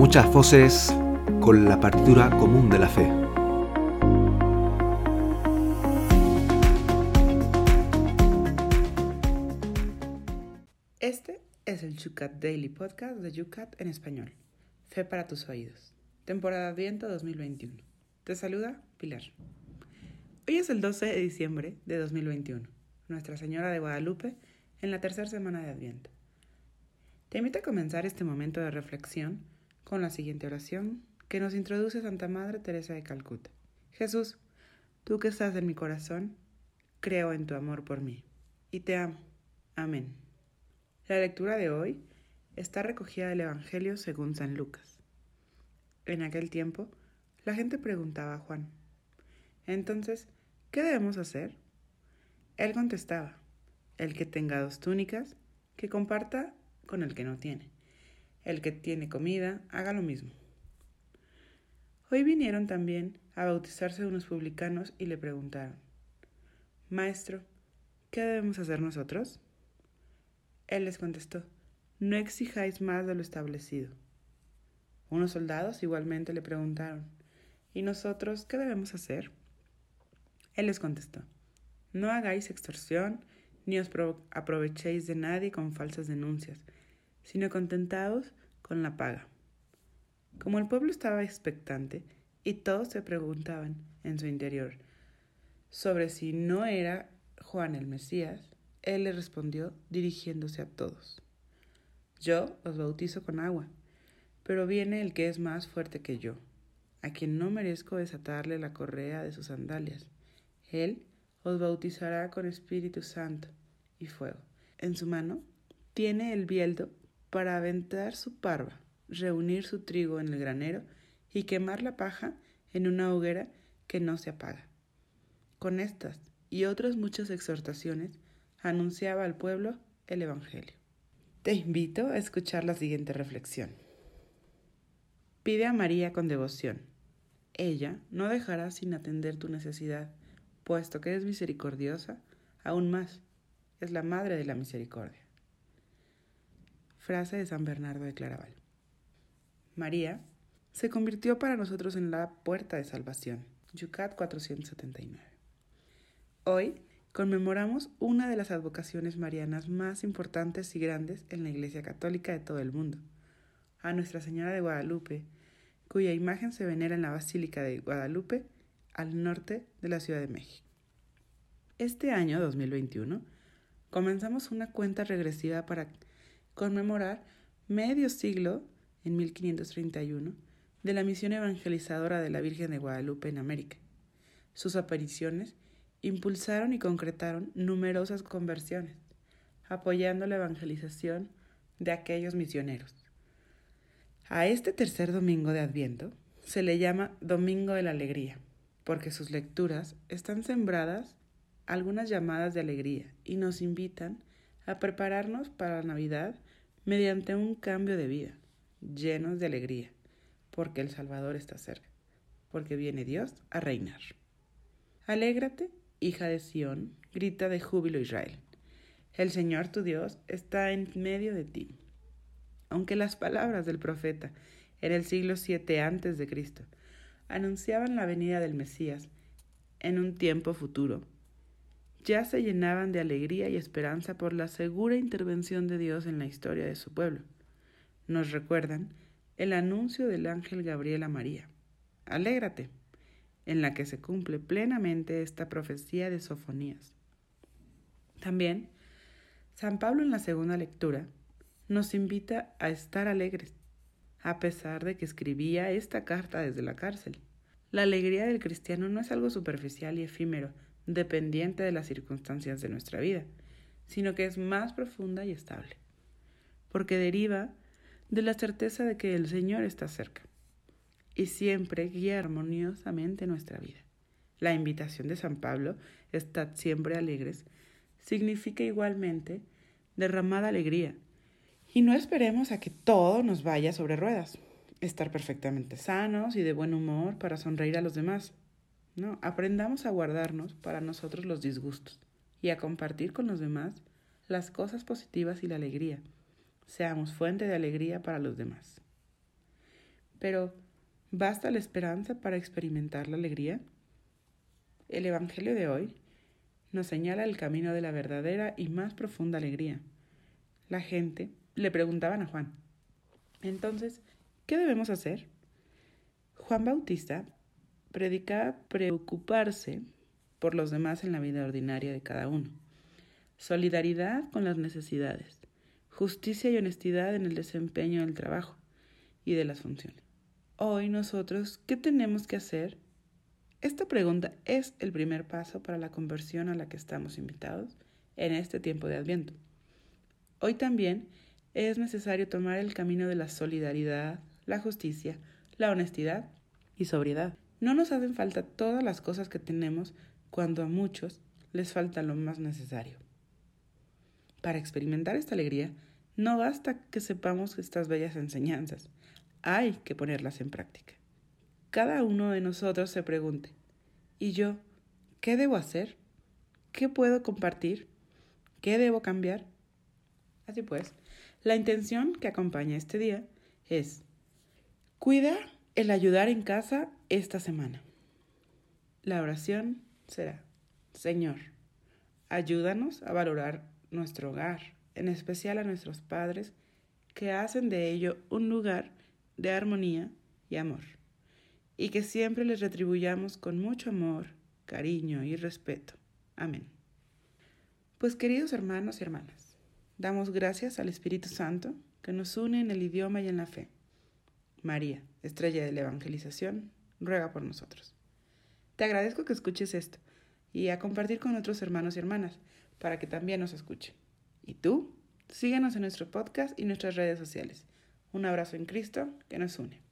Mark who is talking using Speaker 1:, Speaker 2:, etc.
Speaker 1: muchas voces con la partitura común de la fe.
Speaker 2: Este es el Yucat Daily Podcast de Yucat en español. Fe para tus oídos. Temporada Adviento 2021. Te saluda Pilar. Hoy es el 12 de diciembre de 2021, Nuestra Señora de Guadalupe en la tercera semana de Adviento. Te invito a comenzar este momento de reflexión con la siguiente oración que nos introduce Santa Madre Teresa de Calcuta. Jesús, tú que estás en mi corazón, creo en tu amor por mí y te amo. Amén. La lectura de hoy está recogida del Evangelio según San Lucas. En aquel tiempo, la gente preguntaba a Juan, entonces, ¿qué debemos hacer? Él contestaba, el que tenga dos túnicas, que comparta con el que no tiene el que tiene comida, haga lo mismo. Hoy vinieron también a bautizarse unos publicanos y le preguntaron, Maestro, ¿qué debemos hacer nosotros? Él les contestó, no exijáis más de lo establecido. Unos soldados igualmente le preguntaron, ¿y nosotros qué debemos hacer? Él les contestó, no hagáis extorsión, ni os aprovechéis de nadie con falsas denuncias, sino contentados con la paga. Como el pueblo estaba expectante y todos se preguntaban en su interior sobre si no era Juan el Mesías, él le respondió dirigiéndose a todos. Yo os bautizo con agua, pero viene el que es más fuerte que yo, a quien no merezco desatarle la correa de sus sandalias. Él os bautizará con Espíritu Santo y fuego. En su mano tiene el bieldo para aventar su parva, reunir su trigo en el granero y quemar la paja en una hoguera que no se apaga. Con estas y otras muchas exhortaciones anunciaba al pueblo el Evangelio. Te invito a escuchar la siguiente reflexión. Pide a María con devoción. Ella no dejará sin atender tu necesidad, puesto que es misericordiosa, aún más, es la Madre de la Misericordia. Frase de San Bernardo de Claraval. María se convirtió para nosotros en la puerta de salvación. Yucat 479. Hoy conmemoramos una de las advocaciones marianas más importantes y grandes en la Iglesia Católica de todo el mundo, a Nuestra Señora de Guadalupe, cuya imagen se venera en la Basílica de Guadalupe, al norte de la Ciudad de México. Este año 2021 comenzamos una cuenta regresiva para conmemorar medio siglo, en 1531, de la misión evangelizadora de la Virgen de Guadalupe en América. Sus apariciones impulsaron y concretaron numerosas conversiones, apoyando la evangelización de aquellos misioneros. A este tercer domingo de Adviento se le llama Domingo de la Alegría, porque sus lecturas están sembradas algunas llamadas de alegría y nos invitan a prepararnos para la Navidad mediante un cambio de vida, llenos de alegría, porque el Salvador está cerca, porque viene Dios a reinar. Alégrate, hija de Sión, grita de júbilo Israel. El Señor tu Dios está en medio de ti. Aunque las palabras del profeta en el siglo VII antes de Cristo anunciaban la venida del Mesías en un tiempo futuro, ya se llenaban de alegría y esperanza por la segura intervención de Dios en la historia de su pueblo. Nos recuerdan el anuncio del ángel Gabriel a María. Alégrate, en la que se cumple plenamente esta profecía de Sofonías. También, San Pablo en la segunda lectura nos invita a estar alegres, a pesar de que escribía esta carta desde la cárcel. La alegría del cristiano no es algo superficial y efímero, dependiente de las circunstancias de nuestra vida, sino que es más profunda y estable, porque deriva de la certeza de que el Señor está cerca y siempre guía armoniosamente nuestra vida. La invitación de San Pablo, estad siempre alegres, significa igualmente derramada alegría. Y no esperemos a que todo nos vaya sobre ruedas, estar perfectamente sanos y de buen humor para sonreír a los demás. No, aprendamos a guardarnos para nosotros los disgustos y a compartir con los demás las cosas positivas y la alegría. Seamos fuente de alegría para los demás. Pero, ¿basta la esperanza para experimentar la alegría? El Evangelio de hoy nos señala el camino de la verdadera y más profunda alegría. La gente le preguntaban a Juan, entonces, ¿qué debemos hacer? Juan Bautista predicaba preocuparse por los demás en la vida ordinaria de cada uno, solidaridad con las necesidades, justicia y honestidad en el desempeño del trabajo y de las funciones. Hoy nosotros, ¿qué tenemos que hacer? Esta pregunta es el primer paso para la conversión a la que estamos invitados en este tiempo de Adviento. Hoy también es necesario tomar el camino de la solidaridad, la justicia, la honestidad y sobriedad. No nos hacen falta todas las cosas que tenemos cuando a muchos les falta lo más necesario. Para experimentar esta alegría, no basta que sepamos estas bellas enseñanzas, hay que ponerlas en práctica. Cada uno de nosotros se pregunte, ¿y yo qué debo hacer? ¿Qué puedo compartir? ¿Qué debo cambiar? Así pues, la intención que acompaña este día es cuida el ayudar en casa esta semana. La oración será, Señor, ayúdanos a valorar nuestro hogar, en especial a nuestros padres, que hacen de ello un lugar de armonía y amor, y que siempre les retribuyamos con mucho amor, cariño y respeto. Amén. Pues queridos hermanos y hermanas, damos gracias al Espíritu Santo que nos une en el idioma y en la fe. María, estrella de la evangelización, ruega por nosotros. Te agradezco que escuches esto y a compartir con otros hermanos y hermanas para que también nos escuchen. Y tú, síguenos en nuestro podcast y nuestras redes sociales. Un abrazo en Cristo que nos une.